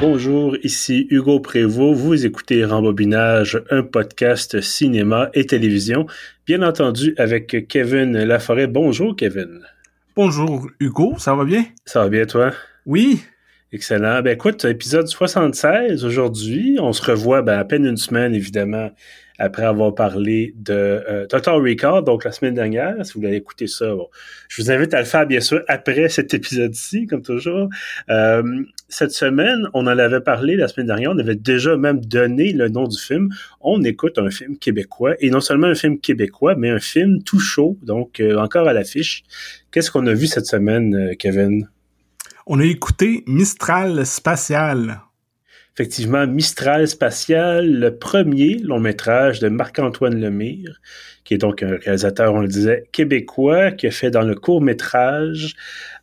Bonjour, ici Hugo Prévost. Vous écoutez Rembobinage, un podcast cinéma et télévision, bien entendu avec Kevin Laforêt. Bonjour, Kevin. Bonjour, Hugo. Ça va bien? Ça va bien, toi? Oui. Excellent. Ben écoute, épisode 76 aujourd'hui. On se revoit ben, à peine une semaine, évidemment, après avoir parlé de euh, Total Recall, donc la semaine dernière. Si vous voulez écouter ça, je vous invite à le faire, bien sûr, après cet épisode-ci, comme toujours. Euh, cette semaine, on en avait parlé la semaine dernière, on avait déjà même donné le nom du film. On écoute un film québécois, et non seulement un film québécois, mais un film tout chaud, donc euh, encore à l'affiche. Qu'est-ce qu'on a vu cette semaine, Kevin? On a écouté Mistral Spatial. Effectivement, Mistral Spatial, le premier long métrage de Marc-Antoine Lemire, qui est donc un réalisateur, on le disait, québécois, qui a fait dans le court métrage.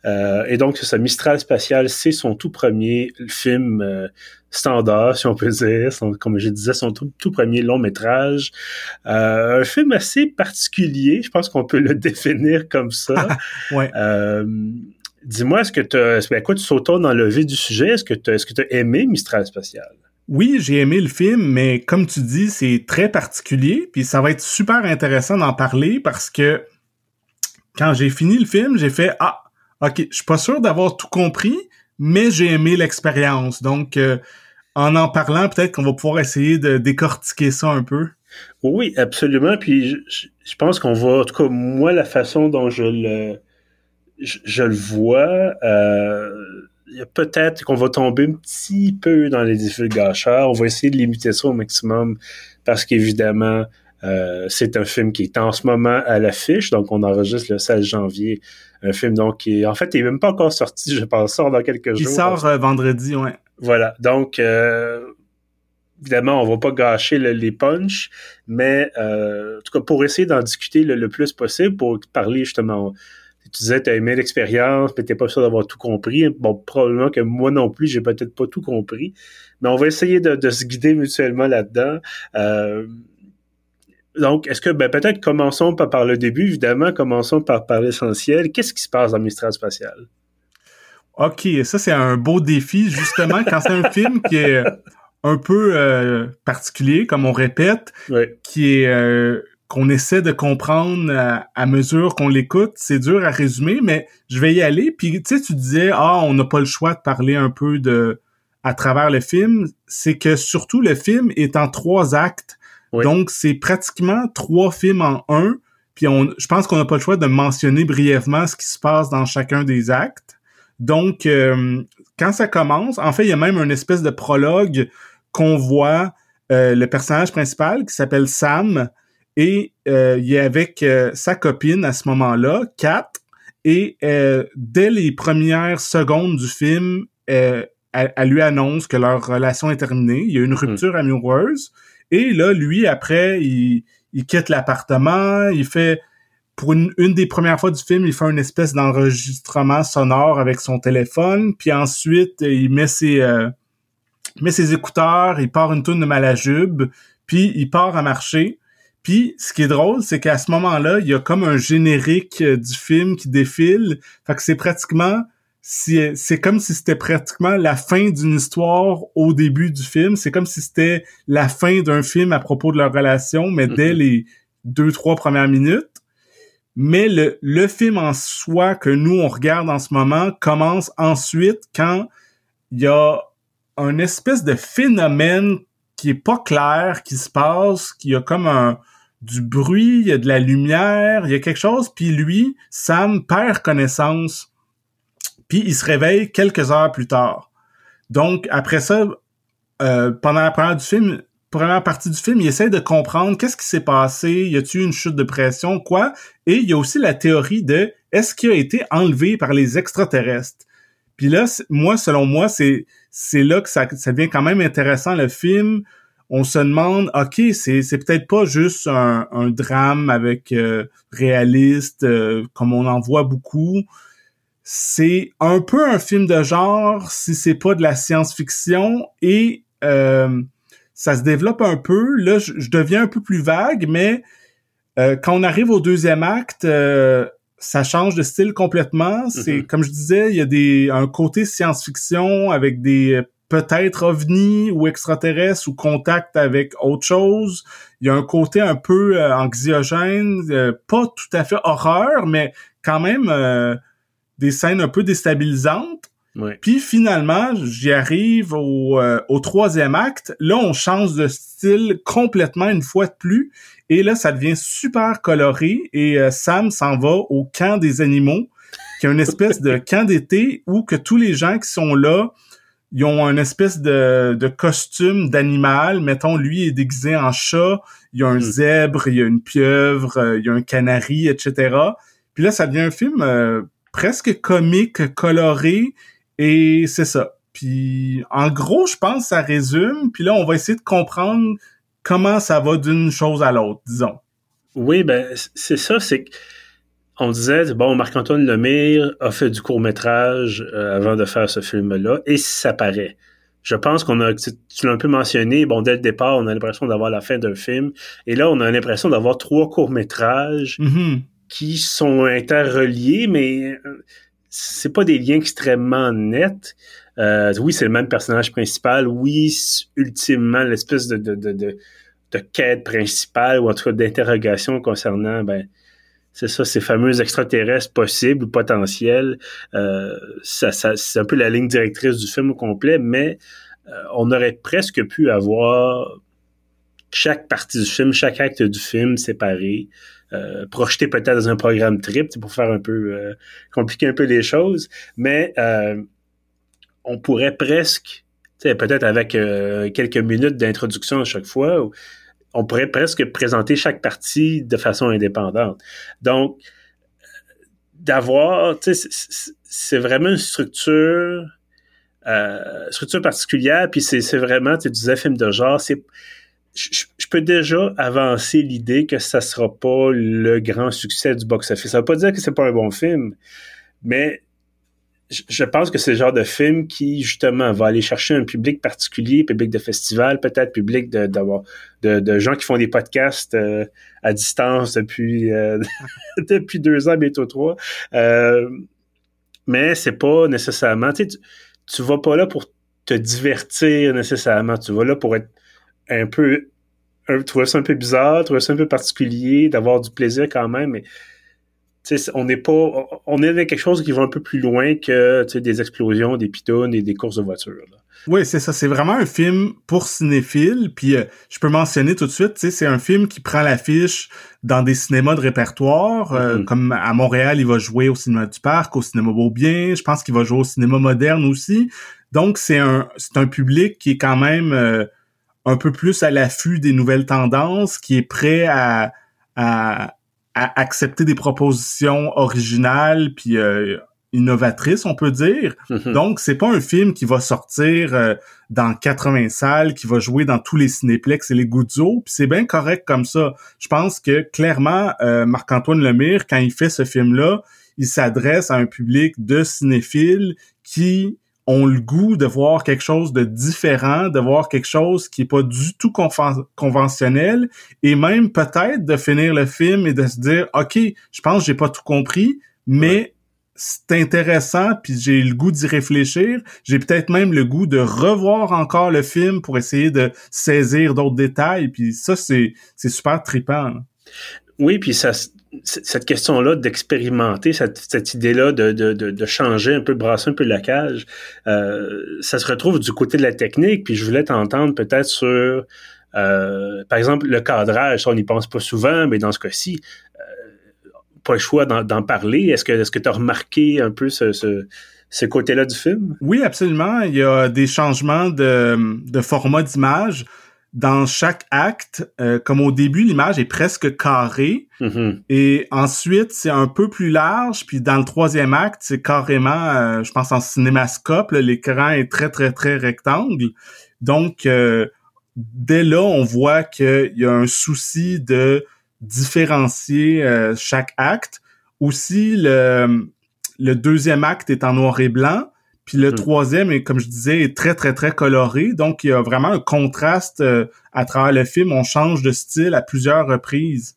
Euh, et donc, ça, Mistral Spatial, c'est son tout premier film euh, standard, si on peut dire, comme je disais, son tout, premier long métrage. Euh, un film assez particulier, je pense qu'on peut le définir comme ça. ouais. Dis-moi, est-ce que tu as, ben, quoi, tu sautons dans le vif du sujet? Est-ce que tu as aimé Mistral Spatial? Oui, j'ai aimé le film, mais comme tu dis, c'est très particulier, puis ça va être super intéressant d'en parler parce que quand j'ai fini le film, j'ai fait ah, ok, je suis pas sûr d'avoir tout compris, mais j'ai aimé l'expérience. Donc, euh, en en parlant, peut-être qu'on va pouvoir essayer de décortiquer ça un peu. Oui, absolument. Puis je, je pense qu'on va, en tout cas, moi, la façon dont je le je, le vois. Euh, peut-être qu'on va tomber un petit peu dans les divulgateurs. On va essayer de limiter ça au maximum parce qu'évidemment, euh, c'est un film qui est en ce moment à l'affiche, donc on enregistre le 16 janvier. Un film donc qui, en fait, il est même pas encore sorti, je pense, sort dans quelques jours. Il sort euh, vendredi, ouais. Voilà, donc euh, évidemment, on va pas gâcher les punchs, mais en tout cas pour essayer d'en discuter le, plus possible, pour parler justement tu disais, tu as aimé l'expérience, mais tu pas sûr d'avoir tout compris. Bon, probablement que moi non plus, j'ai peut-être pas tout compris. Mais on va essayer de, se guider mutuellement là-dedans. Euh, donc, est-ce que, ben, peut-être commençons par, par le début, évidemment, commençons par, par l'essentiel. Qu'est-ce qui se passe dans Mistral Spatial? OK, ça, c'est un beau défi, justement, quand c'est un film qui est un peu euh, particulier, comme on répète, qui est euh, qu'on essaie de comprendre à, mesure qu'on l'écoute. C'est dur à résumer, mais je vais y aller. Puis tu sais, tu disais ah on n'a pas le choix de parler un peu de à travers le film. C'est que surtout le film est en trois actes, donc c'est pratiquement trois films en un. Puis on, je pense qu'on n'a pas le choix de mentionner brièvement ce qui se passe dans chacun des actes. Donc euh, quand ça commence, en fait il y a même une espèce de prologue qu'on voit euh, le personnage principal qui s'appelle Sam et euh, il est avec euh, sa copine à ce moment-là, Kat, et euh, dès les premières secondes du film, elle, lui annonce que leur relation est terminée. Il y a une hmm. rupture amoureuse. Et là, lui, après, il, quitte l'appartement, il fait pour une, des premières fois du film, il fait une espèce d'enregistrement sonore avec son téléphone, puis ensuite il met ses met ses écouteurs, il part une tourne de Malajube, puis il part à marcher. Puis, ce qui est drôle, c'est qu'à ce moment-là, il y a comme un générique euh, du film qui défile. Fait que c'est pratiquement, c'est comme si c'était pratiquement la fin d'une histoire au début du film. C'est comme si c'était la fin d'un film à propos de leur relation, mais dès mhm. les deux, trois premières minutes. Mais le, le film en soi que nous, on regarde en ce moment, commence ensuite quand il y a un espèce de phénomène qui est pas clair, qui se passe, qui a comme un du bruit, il y a de la lumière, il y a quelque chose, puis lui, Sam perd connaissance, puis il se réveille quelques heures plus tard. Donc après ça, euh, pendant la première première partie du film, il essaie de comprendre qu'est-ce qui s'est passé, y a-t-il une chute de pression, quoi, et il y a aussi la théorie de est-ce qu'il a été enlevé par les extraterrestres? Puis là, moi, selon moi, c'est c'est là que ça, ça devient quand même intéressant le film. On se demande, ok, c'est c'est peut-être pas juste un, un drame avec euh, réaliste euh, comme on en voit beaucoup. C'est un peu un film de genre si c'est pas de la science-fiction et euh, ça se développe un peu. Là, je, je, deviens un peu plus vague, mais quand on arrive au deuxième acte, ça change de style complètement. C'est mm-hmm. comme je disais, il y a des un côté science-fiction avec des peut-être ovni ou extraterrestre ou contact avec autre chose. Il y a un côté un peu euh, anxiogène, euh, pas tout à fait horreur, mais quand même euh, des scènes un peu déstabilisantes. Puis finalement, j'y arrive au, au troisième acte. Là, on change de style complètement une fois de plus. Et là, ça devient super coloré. Et Sam s'en va au camp des animaux, qui est une espèce de camp d'été où que tous les gens qui sont là ils ont un espèce de, de costume d'animal. Mettons, lui est déguisé en chat, il y a un hmm. zèbre, il y a une pieuvre, euh, il y a un canari, etc. Puis là, ça devient un film euh, presque comique, coloré, et c'est ça. Puis en gros, je pense que ça résume. Puis là, on va essayer de comprendre comment ça va d'une chose à l'autre, disons. Oui, ben c'est ça, c'est on disait, bon, Marc-Antoine Lemire a fait du court-métrage euh, avant de faire ce film-là, et ça paraît. Je pense qu'on a, tu, l'as un peu mentionné, bon, dès le départ, on a l'impression d'avoir la fin d'un film, et là, on a l'impression d'avoir trois courts-métrages mm-hmm. qui sont interreliés, mais euh, c'est pas des liens extrêmement nets. Euh, oui, c'est le même personnage principal. Oui, ultimement, l'espèce de, de, de, de, quête principale, ou en tout cas d'interrogation concernant, ben, c'est ça, ces fameux extraterrestres possibles ou potentiels. Euh, ça, c'est un peu la ligne directrice du film au complet, mais euh, on aurait presque pu avoir chaque partie du film, chaque acte du film séparé, euh, projeté peut-être dans un programme trip pour faire un peu compliquer un peu les choses, mais on pourrait presque, peut-être avec quelques minutes d'introduction à chaque fois, on pourrait presque présenter chaque partie de façon indépendante. Donc, d'avoir, c'est vraiment une structure, euh, structure particulière, puis c'est vraiment, tu disais film de genre, c'est je, peux déjà avancer l'idée que ça sera pas le grand succès du box-office. Ça veut pas dire que c'est pas un bon film, mais je pense que c'est le genre de film qui, justement, va aller chercher un public particulier, public de festival, peut-être public de, gens qui font des podcasts euh, à distance depuis, euh, depuis deux ans, bientôt trois. Euh, mais c'est pas nécessairement, tu, tu vas pas là pour te divertir nécessairement, tu vas là pour être un peu, un, trouver ça un peu bizarre, trouver ça un peu particulier, d'avoir du plaisir quand même, mais on n'est pas, on est avec quelque chose qui va un peu plus loin que des explosions, des pitons et des courses de voitures. Oui, c'est ça. C'est vraiment un film pour cinéphiles. Puis euh, je peux mentionner tout de suite, c'est un film qui prend l'affiche dans des cinémas de répertoire. Euh, mm-hmm. Comme à Montréal, il va jouer au cinéma du Parc, au cinéma Beaubien. Je pense qu'il va jouer au cinéma moderne aussi. Donc c'est un c'est un public qui est quand même euh, un peu plus à l'affût des nouvelles tendances, qui est prêt à, à accepter des propositions originales puis euh, innovatrices, on peut dire. Mm-hmm. Donc, c'est pas un film qui va sortir euh, dans 80 salles, qui va jouer dans tous les cinéplex et les goudzo, puis c'est bien correct comme ça. Je pense que clairement, euh, Marc-Antoine Lemire, quand il fait ce film-là, il s'adresse à un public de cinéphiles qui ont le goût de voir quelque chose de différent, de voir quelque chose qui est pas du tout conventionnel, et même peut-être de finir le film et de se dire, ok, je pense que j'ai pas tout compris, mais c'est intéressant, puis j'ai le goût d'y réfléchir. J'ai peut-être même le goût de revoir encore le film pour essayer de saisir d'autres détails. Puis ça, c'est c'est super trippant. Oui, puis ça, cette question-là d'expérimenter, cette, idée-là de, de, de, changer un peu, brasser un peu la cage, euh, ça se retrouve du côté de la technique. Puis je voulais t'entendre peut-être sur, euh, par exemple, le cadrage. on n'y pense pas souvent, mais dans ce cas-ci, euh, pas le choix d'en parler. Est-ce que est-ce que tu as remarqué un peu ce, ce, ce côté-là du film? Oui, absolument. Il y a des changements de, de format d'image dans chaque acte, euh, comme au début, l'image est presque carrée. Mm-hmm. Et ensuite, c'est un peu plus large. Puis dans le troisième acte, c'est carrément, euh, je pense en cinémascope, l'écran est très, très, très rectangle. Donc, euh, dès là, on voit qu'il y a un souci de différencier chaque acte. Aussi, le, le deuxième acte est en noir et blanc. Puis le hmm. troisième, comme je disais, est très, très, très coloré. Donc, il y a vraiment un contraste euh, à travers le film. On change de style à plusieurs reprises.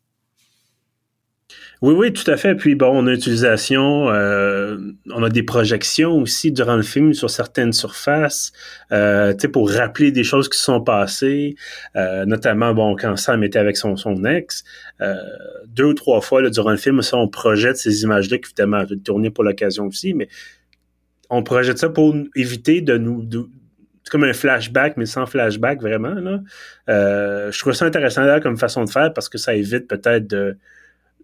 Oui, oui, tout à fait. Puis bon, on a utilisation, euh, on a des projections aussi durant le film sur certaines surfaces, euh, tu sais, pour rappeler des choses qui se sont passées, euh, notamment bon quand Sam était avec son, son ex, euh, deux ou trois fois là, durant le film, ça, on projette ces images-là, qui évidemment tourné pour l'occasion aussi, mais on projette ça pour éviter de nous, c'est comme un flashback, mais sans flashback vraiment. Là. Euh, je trouve ça intéressant comme façon de faire parce que ça évite peut-être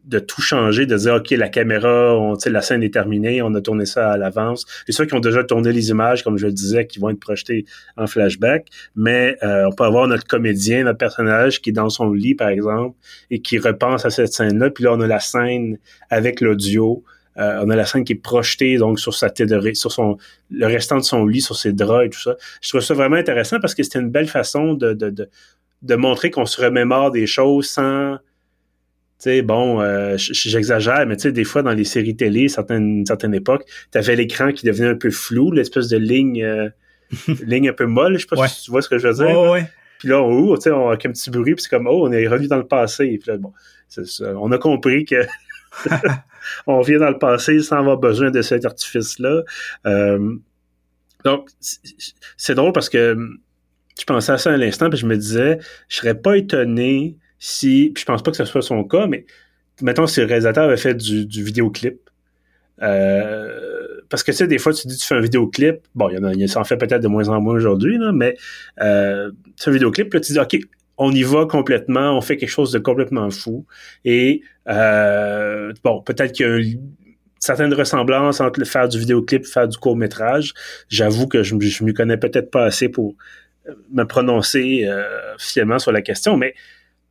de tout changer, de dire OK, la caméra, on, la scène est terminée, on a tourné ça à l'avance. Et ceux qui ont déjà tourné les images, comme je le disais, qui vont être projetées en flashback, mais euh, on peut avoir notre comédien, notre personnage qui est dans son lit, par exemple, et qui repense à cette scène-là. Puis là, on a la scène avec l'audio. Euh, on a la scène qui est projetée donc sur sa tête, sur son le restant de son lit, sur ses draps et tout ça. Je trouve ça vraiment intéressant parce que c'était une belle façon de, de, de, de montrer qu'on se remémore des choses sans tu sais, bon, euh, j'exagère, mais tu sais, des fois, dans les séries télé, certaines, certaines époques, tu avais l'écran qui devenait un peu flou, l'espèce de ligne, euh, ligne un peu molle, je sais pas si tu vois ce que je veux dire. Ouais. Puis là, on, tu sais, on a un petit bruit, puis c'est comme, oh, on est revenu dans le passé. Puis là, bon, on a compris que on vient dans le passé sans avoir besoin de cet artifice-là. Euh, donc, c'est drôle parce que je pensais à ça à l'instant, puis je me disais, je serais pas étonné si, puis je pense pas que ce soit son cas, mais mettons si le réalisateur avait fait du, du vidéoclip. Euh, parce que tu sais, des fois, tu dis tu fais un vidéoclip, bon, il y en a, il s'en fait peut-être de moins en moins aujourd'hui, mais euh, c'est un vidéoclip, là, tu dis, OK, on y va complètement, on fait quelque chose de complètement fou. Et euh, bon, peut-être qu'il y a une certaine ressemblance entre faire du vidéoclip et faire du court-métrage. J'avoue que je ne m'y connais peut-être pas assez pour me prononcer euh, officiellement sur la question, mais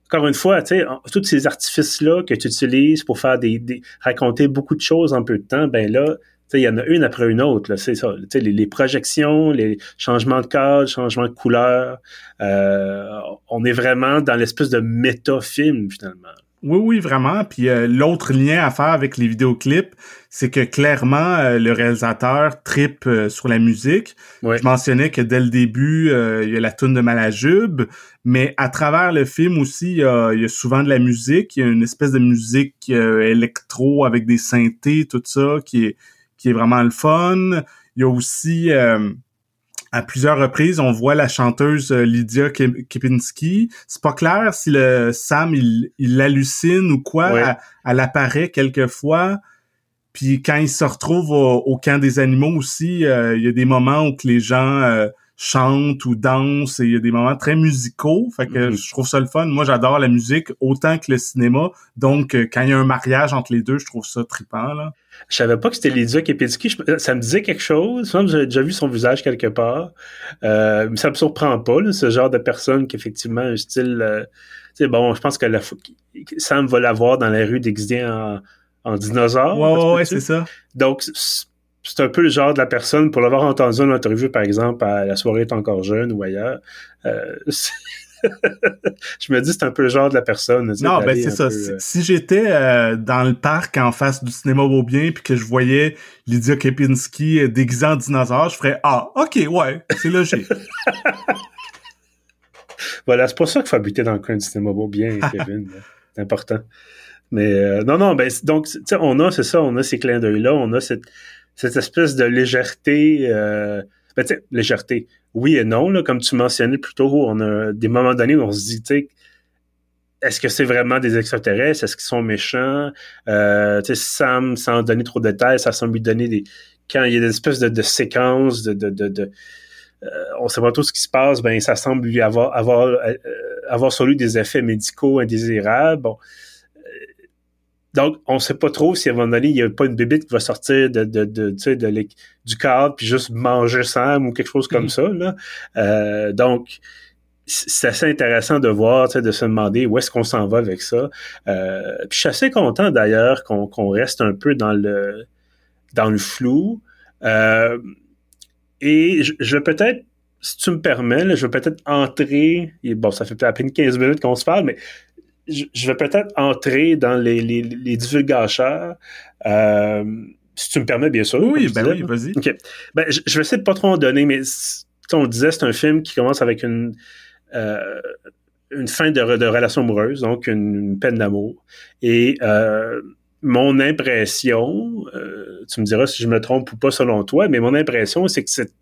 encore une fois, tu sais, tous ces artifices-là que tu utilises pour faire des, raconter beaucoup de choses en peu de temps, ben là, il y en a une après une autre, c'est ça. Les, les projections, les changements de cadre, changements de couleur, euh, on est vraiment dans l'espèce de méta-film, finalement. Oui, oui, vraiment. Puis euh, l'autre lien à faire avec les vidéoclips, c'est que clairement, euh, le réalisateur tripe euh, sur la musique. Je mentionnais que dès le début, il y a la tune de Malajube, mais à travers le film aussi, il y, a, souvent de la musique. Il y a une espèce de musique électro avec des synthés, tout ça, qui est, qui est vraiment le fun. Il y a aussi à plusieurs reprises, on voit la chanteuse euh, Lydia Kipinski. C'est pas clair si le Sam il, il hallucine ou quoi. Elle, apparaît quelquefois. Puis quand il se retrouve au, camp des animaux aussi, euh, il y a des moments où que les gens euh, chante ou danse et il y a des moments très musicaux. Fait que mhm. je trouve ça le fun. Moi, j'adore la musique autant que le cinéma. Donc, euh, quand il y a un mariage entre les deux, je trouve ça trippant, là. Je savais pas que c'était Lydia Kepinski. Ça me disait quelque chose. J'ai déjà vu son visage quelque part. Euh, mais ça me surprend pas, ce genre de personne qui effectivement un style. Euh, sais, bon, je pense que la, Sam va l'avoir dans la rue déguisée en, en dinosaure. Ouais, ouais, c'est ça. Donc, c'est un peu le genre de la personne, pour l'avoir entendu en interview, par exemple, à La soirée est encore jeune ou ailleurs, euh, je me dis c'est un peu le genre de la personne. Non, ben c'est ça. Euh, si, j'étais euh, dans le parc en face du cinéma Beaubien puis que je voyais Lydia Kepinski déguisée en dinosaure, je ferais Ah, ok, ouais, c'est logique. voilà, c'est pour ça qu'il faut habiter dans le coin du cinéma Beaubien, Kevin. c'est important. Mais non, non, ben donc, on a, c'est ça, on a ces clins d'œil-là, on a cette cette espèce de légèreté. Euh, ben, légèreté, oui et non, là, comme tu mentionnais plus tôt, on a des moments donnés où on se dit, est-ce que c'est vraiment des extraterrestres? Est-ce qu'ils sont méchants? Euh, Sam, sans donner trop de détails, ça semble lui donner des... Quand il y a des espèces de, séquences, de... de, de, de euh, on sait pas tout ce qui se passe, ben ça semble lui avoir, avoir, euh, avoir sur lui des effets médicaux indésirables. Bon, donc, on sait pas trop si à un moment donné, il n'y a pas une bébite qui va sortir de, de, de, de du cadre puis juste manger Sam ou quelque chose comme mm. ça. Là. Euh, donc, c'est assez intéressant de voir, de se demander où est-ce qu'on s'en va avec ça. Euh, puis je suis assez content d'ailleurs qu'on reste un peu dans le dans le flou. Euh, et je, je vais peut-être, si tu me permets, je vais peut-être entrer, et bon, ça fait à peine 15 minutes qu'on se parle, mais je vais peut-être entrer dans les, les, les divulgateurs. Euh, si tu me permets, bien sûr. Oui, ben oui, vas-y. Ben, je, vais essayer de pas trop en donner, mais on le disait, c'est un film qui commence avec une, euh, une fin de, de, relation amoureuse, donc une, peine d'amour. Et euh, mon impression, euh, tu me diras si je me trompe ou pas selon toi, mais mon impression, c'est que cette,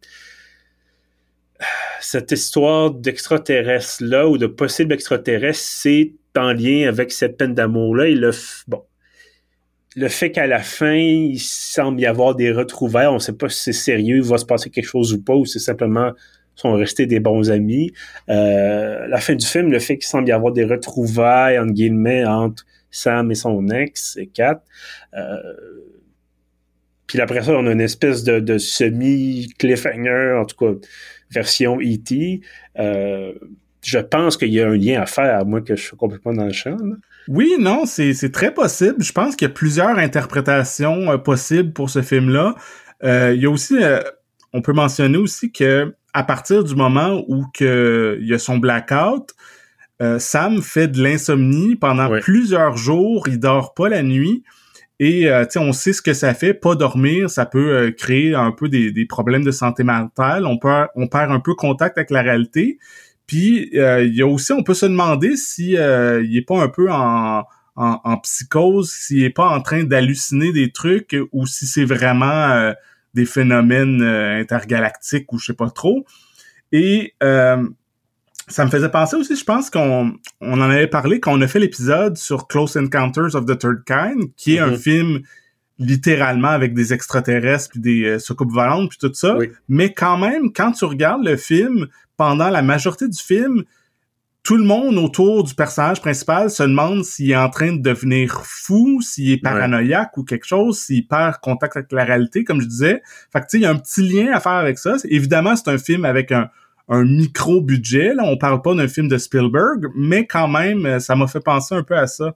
cette histoire d'extraterrestre-là ou de possible extraterrestre, c'est en lien avec cette peine d'amour-là. Et le, bon, le fait qu'à la fin, il semble y avoir des retrouvailles, on ne sait pas si c'est sérieux, il va se passer quelque chose ou pas, ou c'est simplement sont restés des bons amis. Euh, la fin du film, le fait qu'il semble y avoir des retrouvailles, entre guillemets, entre Sam et son ex, et Kat. Euh, puis après ça, on a une espèce de, semi-cliffhanger, en tout cas, version E.T. Euh, je pense qu'il y a un lien à faire, à moins que je sois complètement dans le champ. Oui, non, c'est très possible. Je pense qu'il y a plusieurs interprétations possibles pour ce film-là. il y a aussi, on peut mentionner aussi que à partir du moment où que il y a son blackout, euh, Sam fait de l'insomnie pendant plusieurs jours, il dort pas la nuit. Et euh, on sait ce que ça fait, pas dormir, ça peut euh, créer un peu des, des, problèmes de santé mentale. On on perd un peu contact avec la réalité. Puis il y a aussi, on peut se demander si il est pas un peu en, en, en psychose, s'il est pas en train d'halluciner des trucs ou si c'est vraiment des phénomènes euh, intergalactiques ou je sais pas trop. Et euh, ça me faisait penser aussi, je pense qu'on on en avait parlé quand on a fait l'épisode sur Close Encounters of the Third Kind, qui est un mm-hmm. film littéralement avec des extraterrestres puis des euh, soucoupes volantes puis tout ça. Mais quand même, quand tu regardes le film, pendant la majorité du film, tout le monde autour du personnage principal se demande s'il est en train de devenir fou, s'il est paranoïaque ou quelque chose, s'il perd contact avec la réalité, comme je disais. Fait que tu sais, il y a un petit lien à faire avec ça. Évidemment, c'est un film avec un, un micro budget. Là, on parle pas d'un film de Spielberg, mais quand même, ça m'a fait penser un peu à ça.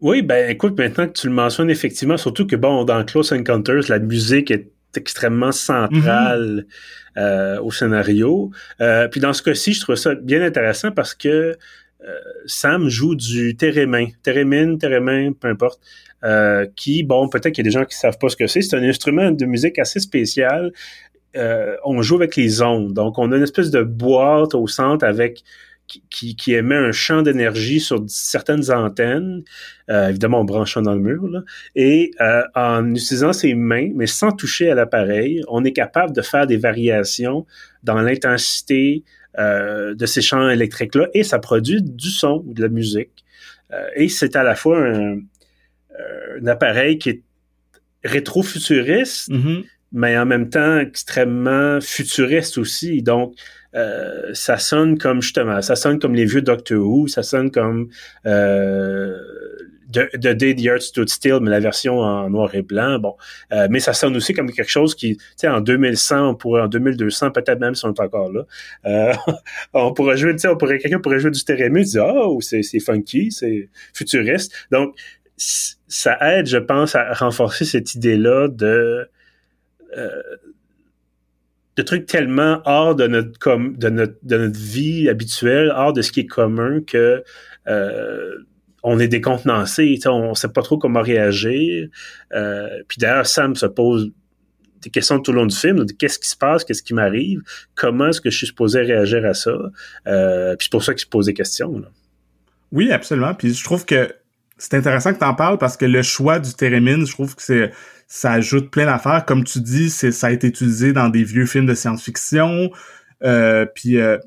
Oui, ben écoute, maintenant que tu le mentionnes effectivement, surtout que bon, dans Close Encounters, la musique est extrêmement centrale. Mm-hmm. Euh, au scénario. Euh, puis dans ce cas-ci, je trouve ça bien intéressant parce que euh, Sam joue du térémin, térémine, térémin, peu importe, qui, bon, peut-être qu'il y a des gens qui savent pas ce que c'est. C'est un instrument de musique assez spécial. on joue avec les ondes. Donc, on a une espèce de boîte au centre avec qui, qui, émet un champ d'énergie sur certaines antennes, euh, évidemment en branchant dans le mur, là, et euh, en utilisant ses mains, mais sans toucher à l'appareil, on est capable de faire des variations dans l'intensité euh, de ces champs électriques-là, et ça produit du son ou de la musique. Et c'est à la fois un, un appareil qui est rétro-futuriste, mm-hmm. mais en même temps extrêmement futuriste aussi. Donc, euh, ça sonne comme justement, ça sonne comme les vieux Doctor Who, ça sonne comme euh, The, Day the Earth Stood Still, mais la version en noir et blanc. Bon, euh, mais ça sonne aussi comme quelque chose qui, tu sais, en 2100, on pourrait, en 2200, peut-être même si on est encore là, euh, on pourrait jouer, tu sais, on pourrait, quelqu'un pourrait jouer du térémus, dire, oh, c'est, c'est funky, c'est futuriste. Donc, ça aide, je pense, à renforcer cette idée-là de euh, de trucs tellement hors de notre, com de notre, de notre vie habituelle, hors de ce qui est commun que euh, on est décontenancé, on ne sait pas trop comment réagir. Euh, puis d'ailleurs, Sam se pose des questions tout au long du film, qu'est-ce qui se passe, qu'est-ce qui m'arrive, comment est-ce que je suis supposé réagir à ça? Euh, puis c'est pour ça qu'il se pose des questions. Oui, absolument. Puis je trouve que c'est intéressant que tu en parles parce que le choix du térémine, je trouve que c'est ça ajoute plein d'affaires. Comme tu dis, c'est ça a été utilisé dans des vieux films de science-fiction. Euh, puis euh,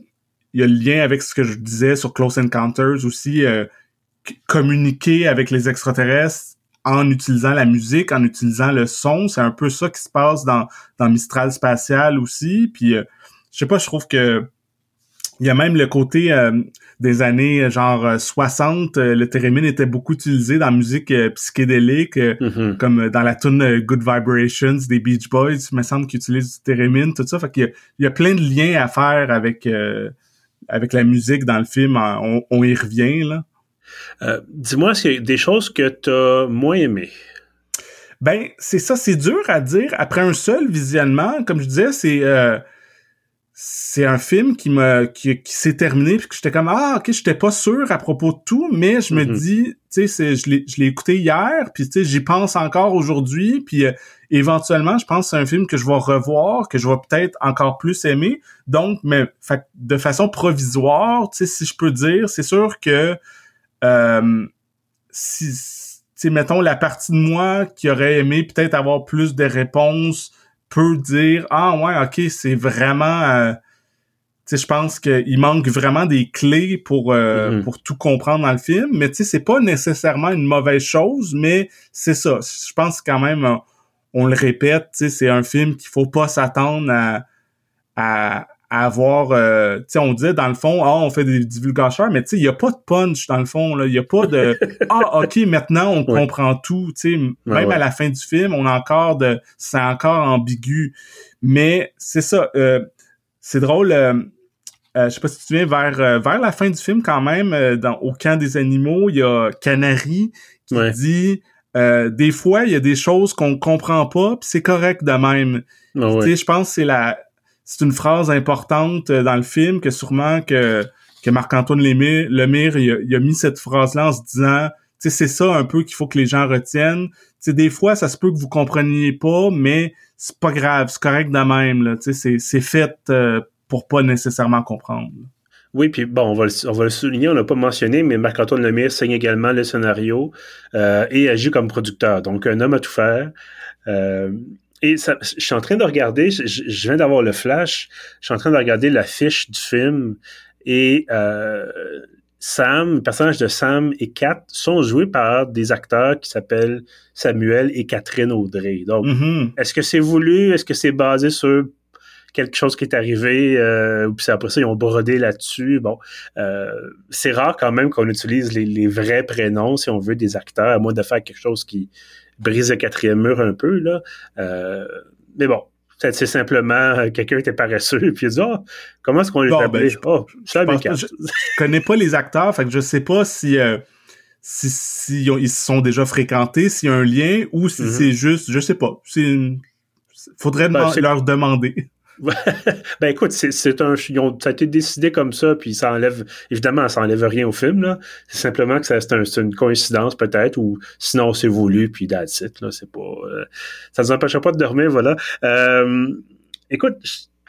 il y a le lien avec ce que je disais sur Close Encounters aussi, euh, communiquer avec les extraterrestres en utilisant la musique, en utilisant le son. C'est un peu ça qui se passe dans, dans Mistral spatial aussi. Puis je sais pas, je trouve que il y a même le côté euh, des années euh, genre 60, euh, le theremin était beaucoup utilisé dans la musique psychédélique, mm-hmm. comme dans la tune Good Vibrations des Beach Boys, il me semble qu'ils utilisent du theremin, tout ça. Fait qu'il y, il y a plein de liens à faire avec avec la musique dans le film. On, on y revient là. Dis-moi, est-ce qu'il y a des choses que tu as moins aimées? Ben, c'est ça, c'est dur à dire. Après un seul visionnement, comme je disais, c'est c'est un film qui m'a qui, s'est terminé puis que j'étais comme ah ok j'étais pas sûr à propos de tout mais je me mm-hmm. dis tu sais je l'ai je l'ai écouté hier puis tu sais j'y pense encore aujourd'hui puis euh, éventuellement je pense que c'est un film que je vais revoir que je vais peut-être encore plus aimer donc mais fait, de façon provisoire tu sais si je peux dire c'est sûr que euh, si sais, mettons, la partie de moi qui aurait aimé peut-être avoir plus de réponses peut dire ah ouais ok c'est vraiment euh, tu sais je pense qu'il manque vraiment des clés pour euh, mm-hmm. pour tout comprendre dans le film mais tu sais c'est pas nécessairement une mauvaise chose mais c'est ça je pense quand même on, le répète tu sais c'est un film qu'il faut pas s'attendre à, à avoir euh, tu sais on dit dans le fond ah on fait des divulgateurs mais tu sais il y a pas de punch dans le fond là. Il y a pas de ah OK maintenant on comprend tout tu sais. Même à la fin du film on a encore de c'est encore ambigu. Mais c'est ça euh, c'est drôle euh, je sais pas si tu viens vers vers la fin du film quand même dans au camp des animaux il y a Canary qui dit des fois il y a des choses qu'on comprend pas puis c'est correct de même. Ah tu sais je pense que c'est la c'est une phrase importante euh, dans le film que sûrement que, que Marc-Antoine Lemire, Lemire il, a, mis cette phrase-là en se disant tu sais, c'est ça un peu qu'il faut que les gens retiennent. Tu sais, des fois, ça se peut que vous compreniez pas, mais c'est pas grave, c'est correct de même. Là. Sais, c'est fait euh, pour pas nécessairement comprendre. Oui, puis bon, on va le, on va le souligner, on l'a pas mentionné, mais Marc-Antoine Lemire signe également le scénario euh, et agit comme producteur. Donc, un homme à tout faire. Euh, et ça, je suis en train de regarder, je, je viens d'avoir le flash, je suis en train de regarder la fiche du film et euh, Sam, le personnage de Sam et Kat sont joués par des acteurs qui s'appellent Samuel et Catherine Audrey. Donc, mm-hmm. est-ce que c'est voulu? Est-ce que c'est basé sur quelque chose qui est arrivé, euh, ou puis après ça, ils ont brodé là-dessus? Bon, euh, c'est rare quand même qu'on utilise les, les, vrais prénoms, si on veut, des acteurs, à moins de faire quelque chose qui, brise le quatrième mur un peu, là. Euh, mais bon, c'est simplement euh, quelqu'un était paresseux puis il dit oh, comment est-ce qu'on les bon, ben, je, oh, je, connais pas les acteurs fait que je sais pas si euh, si, si ils, se sont déjà fréquentés s'il y a un lien ou si mm-hmm. c'est juste je sais pas c'est faudrait ben, leur demander ben écoute, c'est un, ça a été décidé comme ça, puis ça enlève, évidemment, ça enlève rien au film, là. C'est simplement que c'est un, une coïncidence peut-être, ou sinon c'est voulu, puis that's it, là. C'est pas, euh, ça nous empêchera pas de dormir, voilà. Euh, écoute,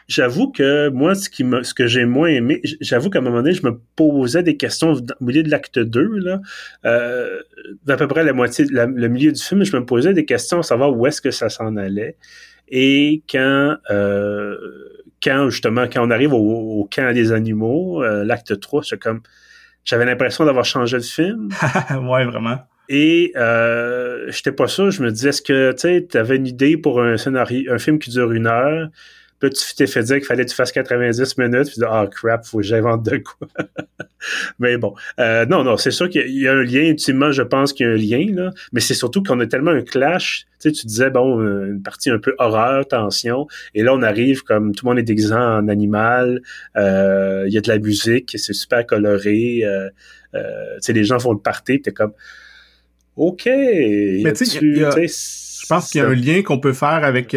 j'avoue que moi, ce qui ce que j'ai moins aimé, j'avoue qu'à un moment donné, je me posais des questions au milieu de l'acte 2, là, euh, d'à peu près la moitié, le milieu du film, je me posais des questions à savoir où est-ce que ça s'en allait. Et quand, euh, quand justement, quand on arrive au, camp des animaux, euh, l'acte 3, c'est comme, j'avais l'impression d'avoir changé de film. ouais, vraiment. Et euh, j'étais pas sûr, je me disais, est-ce que tu avais une idée pour un scénario, un film qui dure une heure, puis tu t'es fait dire qu'il fallait que tu fasses 90 minutes, puis tu dis, ah crap, faut que j'invente de quoi. mais bon, euh, non, non, c'est sûr qu'il y a un lien, ultimement, je pense qu'il y a un lien, là, mais c'est surtout qu'on a tellement un clash, tu sais, tu disais, bon, euh, une partie un peu horreur, tension, et là, on arrive comme tout le monde est déguisé en animal, euh, il y a de la musique, c'est super coloré, euh, tu sais, les gens font le party, t'es comme, OK. Mais tu sais, je pense qu'il y a un lien qu'on peut faire avec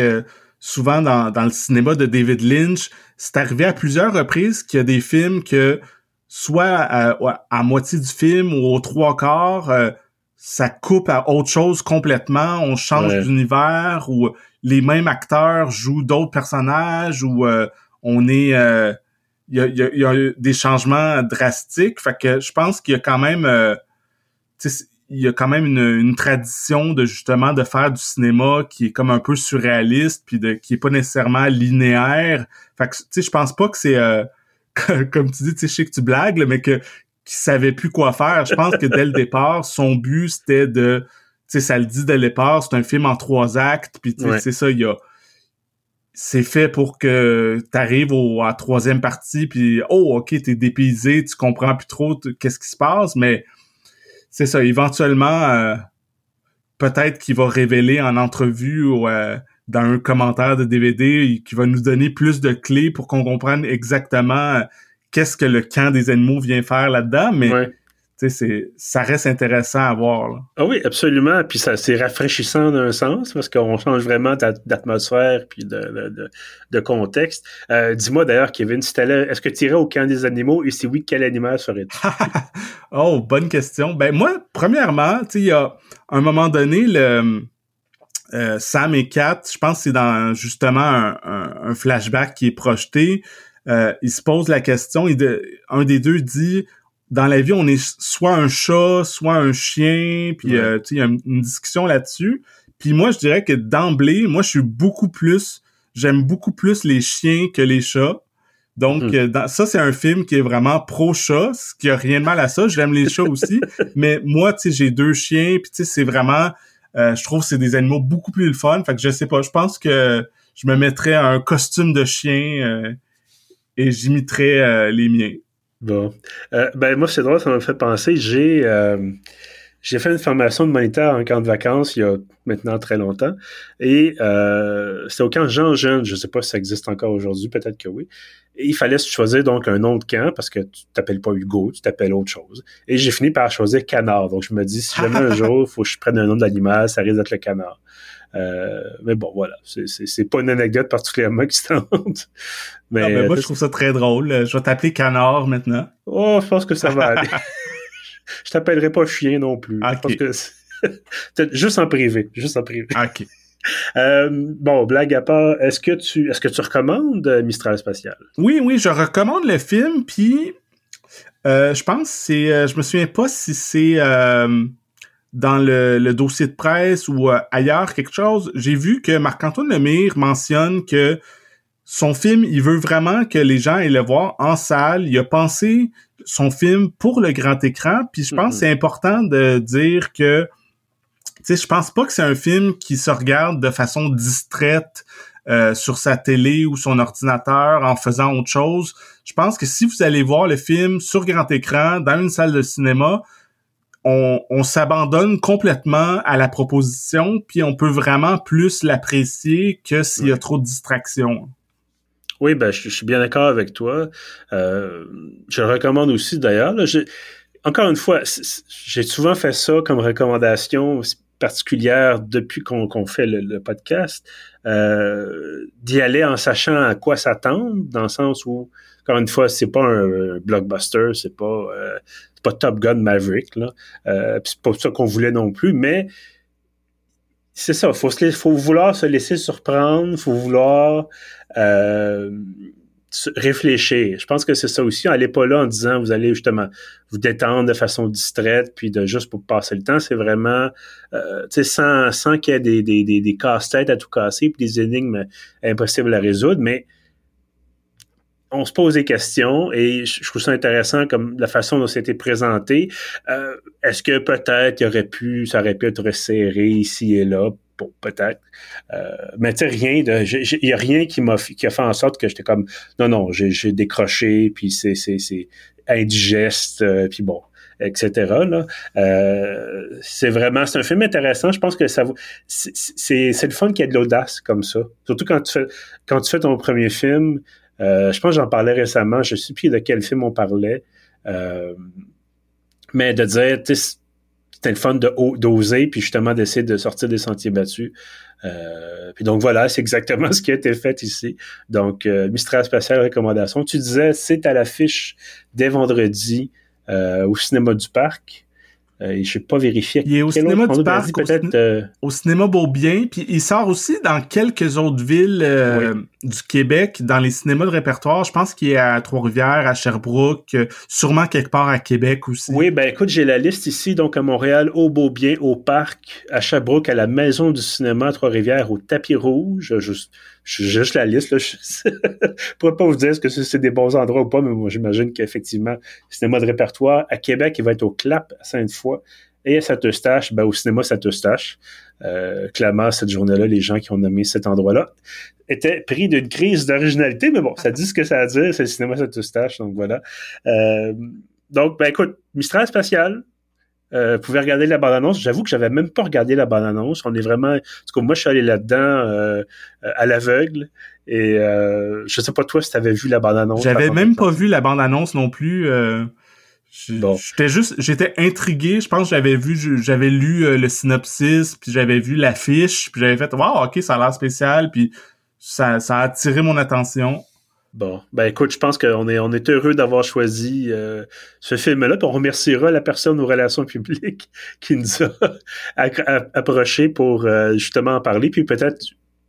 souvent dans, dans le cinéma de David Lynch, c'est arrivé à plusieurs reprises qu'il y a des films que soit à, moitié du film ou aux trois quarts, euh, ça coupe à autre chose complètement, on change d'univers ou les mêmes acteurs jouent d'autres personnages ou euh, on est il euh, y, a, y, a, des changements drastiques. Fait que je pense qu'il y a quand même il y a quand même une, tradition de justement de faire du cinéma qui est comme un peu surréaliste puis de qui est pas nécessairement linéaire. Fait que tu sais je pense pas que c'est euh, comme tu dis tu sais je sais que tu blagues mais que qui savait plus quoi faire. Je pense que dès le départ son but c'était de tu sais ça le dit dès le départ, c'est un film en trois actes puis c'est ça il y a c'est fait pour que tu arrives à la troisième partie puis oh OK, t'es dépaysé, tu comprends plus trop qu'est-ce qui se passe mais c'est ça, éventuellement, euh, peut-être qu'il va révéler en entrevue ou euh, dans un commentaire de DVD qui va nous donner plus de clés pour qu'on comprenne exactement euh, qu'est-ce que le camp des animaux vient faire là-dedans, mais c'est ça reste intéressant à voir. Ah oui, absolument. Puis ça c'est rafraîchissant d'un sens parce qu'on change vraiment d'atmosphère puis de, de, contexte. Euh, dis-moi d'ailleurs, Kevin, si est-ce que tu irais au camp des animaux et si oui, quel animal serait-tu? oh, bonne question. Ben moi, premièrement, tu il y a un moment donné, le euh, Sam et Kat, je pense que c'est dans justement un, flashback qui est projeté. Euh, ils se posent la question, et un des deux dit dans la vie, on est soit un chat, soit un chien, puis euh, il y a une, discussion là-dessus. Puis moi, je dirais que d'emblée, moi, je suis beaucoup plus, j'aime beaucoup plus les chiens que les chats. Donc, hmm. euh, ça, c'est un film qui est vraiment pro-chat, ce qui a rien de mal à ça. J'aime les chats aussi. mais moi, tu sais, j'ai deux chiens, puis tu sais, c'est vraiment... Euh, je trouve que c'est des animaux beaucoup plus le fun. Fait que je sais pas, je pense que je me mettrais un costume de chien et j'imiterais les miens. Bon. Euh, ben moi, c'est drôle, ça m'a fait penser. J'ai euh, j'ai fait une formation de moniteur en camp de vacances il y a maintenant très longtemps. Et euh, c'était au camp Jean Jeune. Je ne sais pas si ça existe encore aujourd'hui, peut-être que oui. Et il fallait choisir donc un nom de camp parce que tu t'appelles pas Hugo, tu t'appelles autre chose. Et j'ai fini par choisir Canard. Donc je me dis, si jamais un jour, il faut que je prenne un nom de l'animal, ça risque d'être le canard. Euh, mais bon, voilà, c'est pas une anecdote particulièrement excitante. Mais, mais moi, je trouve ça très drôle. Je vais t'appeler Canard maintenant. Oh, je pense que ça va aller. je t'appellerai pas chien non plus. Peut-être juste en privé, juste en privé. OK. Euh, bon, blague à part, est-ce que tu est-ce que tu recommandes Mistral spatial? Oui, oui, je recommande le film. Puis, euh, je pense c'est, je me souviens pas si c'est dans le, dossier de presse ou euh, ailleurs quelque chose, j'ai vu que Marc-Antoine Lemire mentionne que son film, il veut vraiment que les gens aillent le voir en salle. Il a pensé son film pour le grand écran. Puis je pense que c'est important de dire que, tu sais, je pense pas que c'est un film qui se regarde de façon distraite euh, sur sa télé ou son ordinateur en faisant autre chose. Je pense que si vous allez voir le film sur grand écran dans une salle de cinéma, on, s'abandonne complètement à la proposition, puis on peut vraiment plus l'apprécier que s'il y a trop de distractions. Oui, ben, je, suis bien d'accord avec toi. Euh, je le recommande aussi d'ailleurs. Encore une fois, j'ai souvent fait ça comme recommandation particulière depuis qu'on fait le, podcast, euh, d'y aller en sachant à quoi s'attendre, dans le sens où, encore une fois, c'est pas un, blockbuster, c'est pas euh, pas Top Gun Maverick, là. Euh, c'est pas ça qu'on voulait non plus, mais c'est ça, faut se faut vouloir se laisser surprendre, faut vouloir euh, réfléchir. Je pense que c'est ça aussi. Allez pas là en disant vous allez justement vous détendre de façon distraite puis de juste pour passer le temps. C'est vraiment euh, sans, sans qu'il y ait des, des, des, des casse-têtes à tout casser puis des énigmes impossibles à résoudre, mais on se pose des questions et je trouve ça intéressant comme la façon dont c'était présenté. Euh, est-ce que peut-être il aurait pu, ça aurait pu être resserré ici et là? Bon, peut-être. Euh, mais tu sais, rien de. Il n'y a rien qui m'a qui a fait en sorte que j'étais comme non, non, j'ai décroché, puis c'est indigeste, euh, puis bon etc. Euh, c'est vraiment, c'est un film intéressant. Je pense que ça, c'est, le fun qu'il y ait de l'audace comme ça. Surtout quand tu fais, quand tu fais ton premier film, euh, je pense que j'en parlais récemment, je ne sais plus de quel film on parlait. Euh, mais de dire, c'était le fun d'oser, puis justement d'essayer de sortir des sentiers battus. Euh, puis donc voilà, c'est exactement ce qui a été fait ici. Donc, Mistral Spatial Recommandation. Tu disais, c'est à l'affiche dès vendredi au cinéma du parc. Euh, je n'ai pas vérifié. Il est au cinéma du parc, au, euh, au, cinéma Beaubien, puis il sort aussi dans quelques autres villes euh, du Québec, dans les cinémas de répertoire. Je pense qu'il est à Trois-Rivières, à Sherbrooke, sûrement quelque part à Québec aussi. Oui, ben écoute, j'ai la liste ici, donc à Montréal, au Beaubien, au Parc, à Sherbrooke, à la Maison du cinéma à Trois-Rivières, au Tapis Rouge. Juste, juste la liste, là. Je ne pourrais pas vous dire ce que c'est des bons endroits ou pas, mais moi, j'imagine qu'effectivement, cinéma de répertoire. À Québec, il va être au Clap, à Sainte-Foy. Et à Saint-Eustache, ben, au cinéma Saint-Eustache. Euh, clairement, cette journée-là, les gens qui ont nommé cet endroit-là étaient pris d'une crise d'originalité, mais bon, ça dit ce que ça a à dire, c'est le cinéma Saint-Eustache, donc voilà. Euh, donc, ben écoute, Mistral spatial, euh, vous pouvez regarder la bande-annonce. J'avoue que j'avais même pas regardé la bande-annonce. On est vraiment... En moi, je suis allé là-dedans euh, à l'aveugle. Et euh, je sais pas toi si tu avais vu la bande-annonce. J'avais même pas vu la bande-annonce non plus. Euh, j'étais juste... J'étais intrigué. Je pense que j'avais vu... J'avais lu le synopsis, puis j'avais vu l'affiche, puis j'avais fait « Wow, OK, ça a l'air spécial », puis ça, ça a attiré mon attention. Bon, ben écoute, je pense qu'on est, on est heureux d'avoir choisi euh, ce film-là, puis on remerciera la personne aux relations publiques qui nous a approché pour euh, justement en parler, puis peut-être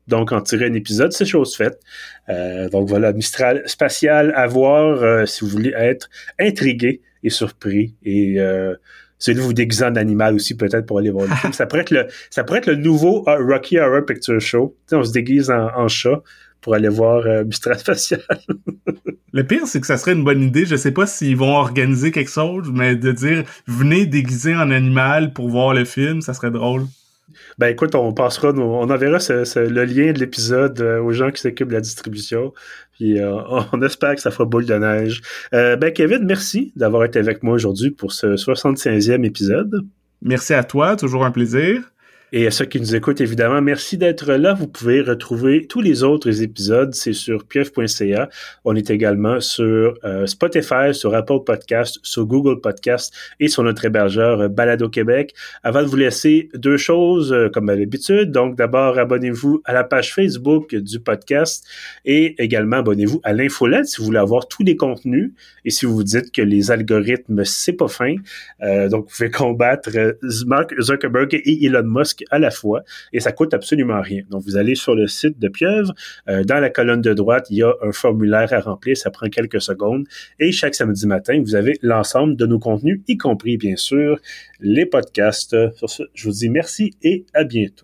donc en tirer un épisode, c'est chose faite. Euh, donc voilà, Mistral spatial à voir euh, si vous voulez être intrigué et surpris et euh, celui de vous déguiser en animal aussi peut-être pour aller voir le film. Ça pourrait être le, ça pourrait être le nouveau euh, Rocky Horror Picture Show. on se déguise en, chat pour aller voir euh, Mistral spatial. Le pire, c'est que ça serait une bonne idée. Je sais pas s'ils vont organiser quelque chose, mais de dire venez déguiser en animal pour voir le film, ça serait drôle. Ben écoute, on passera, on enverra le lien de l'épisode euh, aux gens qui s'occupent de la distribution. Puis euh, on espère que ça fera boule de neige. Euh, ben Kevin, merci d'avoir été avec moi aujourd'hui pour ce 65e épisode. Merci à toi, toujours un plaisir. Et à ceux qui nous écoutent, évidemment, merci d'être là. Vous pouvez retrouver tous les autres épisodes. C'est sur pieuf.ca. On est également sur euh, Spotify, sur Apple Podcast, sur Google Podcast et sur notre hébergeur euh, Balado Québec. Avant de vous laisser, deux choses euh, comme à l'habitude. Donc, d'abord, abonnez-vous à la page Facebook du podcast et également abonnez-vous à l'infolette si vous voulez avoir tous les contenus et si vous vous dites que les algorithmes, c'est pas fin. donc, vous pouvez combattre Mark Zuckerberg et Elon Musk à la fois et ça coûte absolument rien. Donc, vous allez sur le site de Pieuvre. Euh, dans la colonne de droite, il y a un formulaire à remplir. Ça prend quelques secondes. Et chaque samedi matin, vous avez l'ensemble de nos contenus, y compris, bien sûr, les podcasts. Sur ce, je vous dis merci et à bientôt.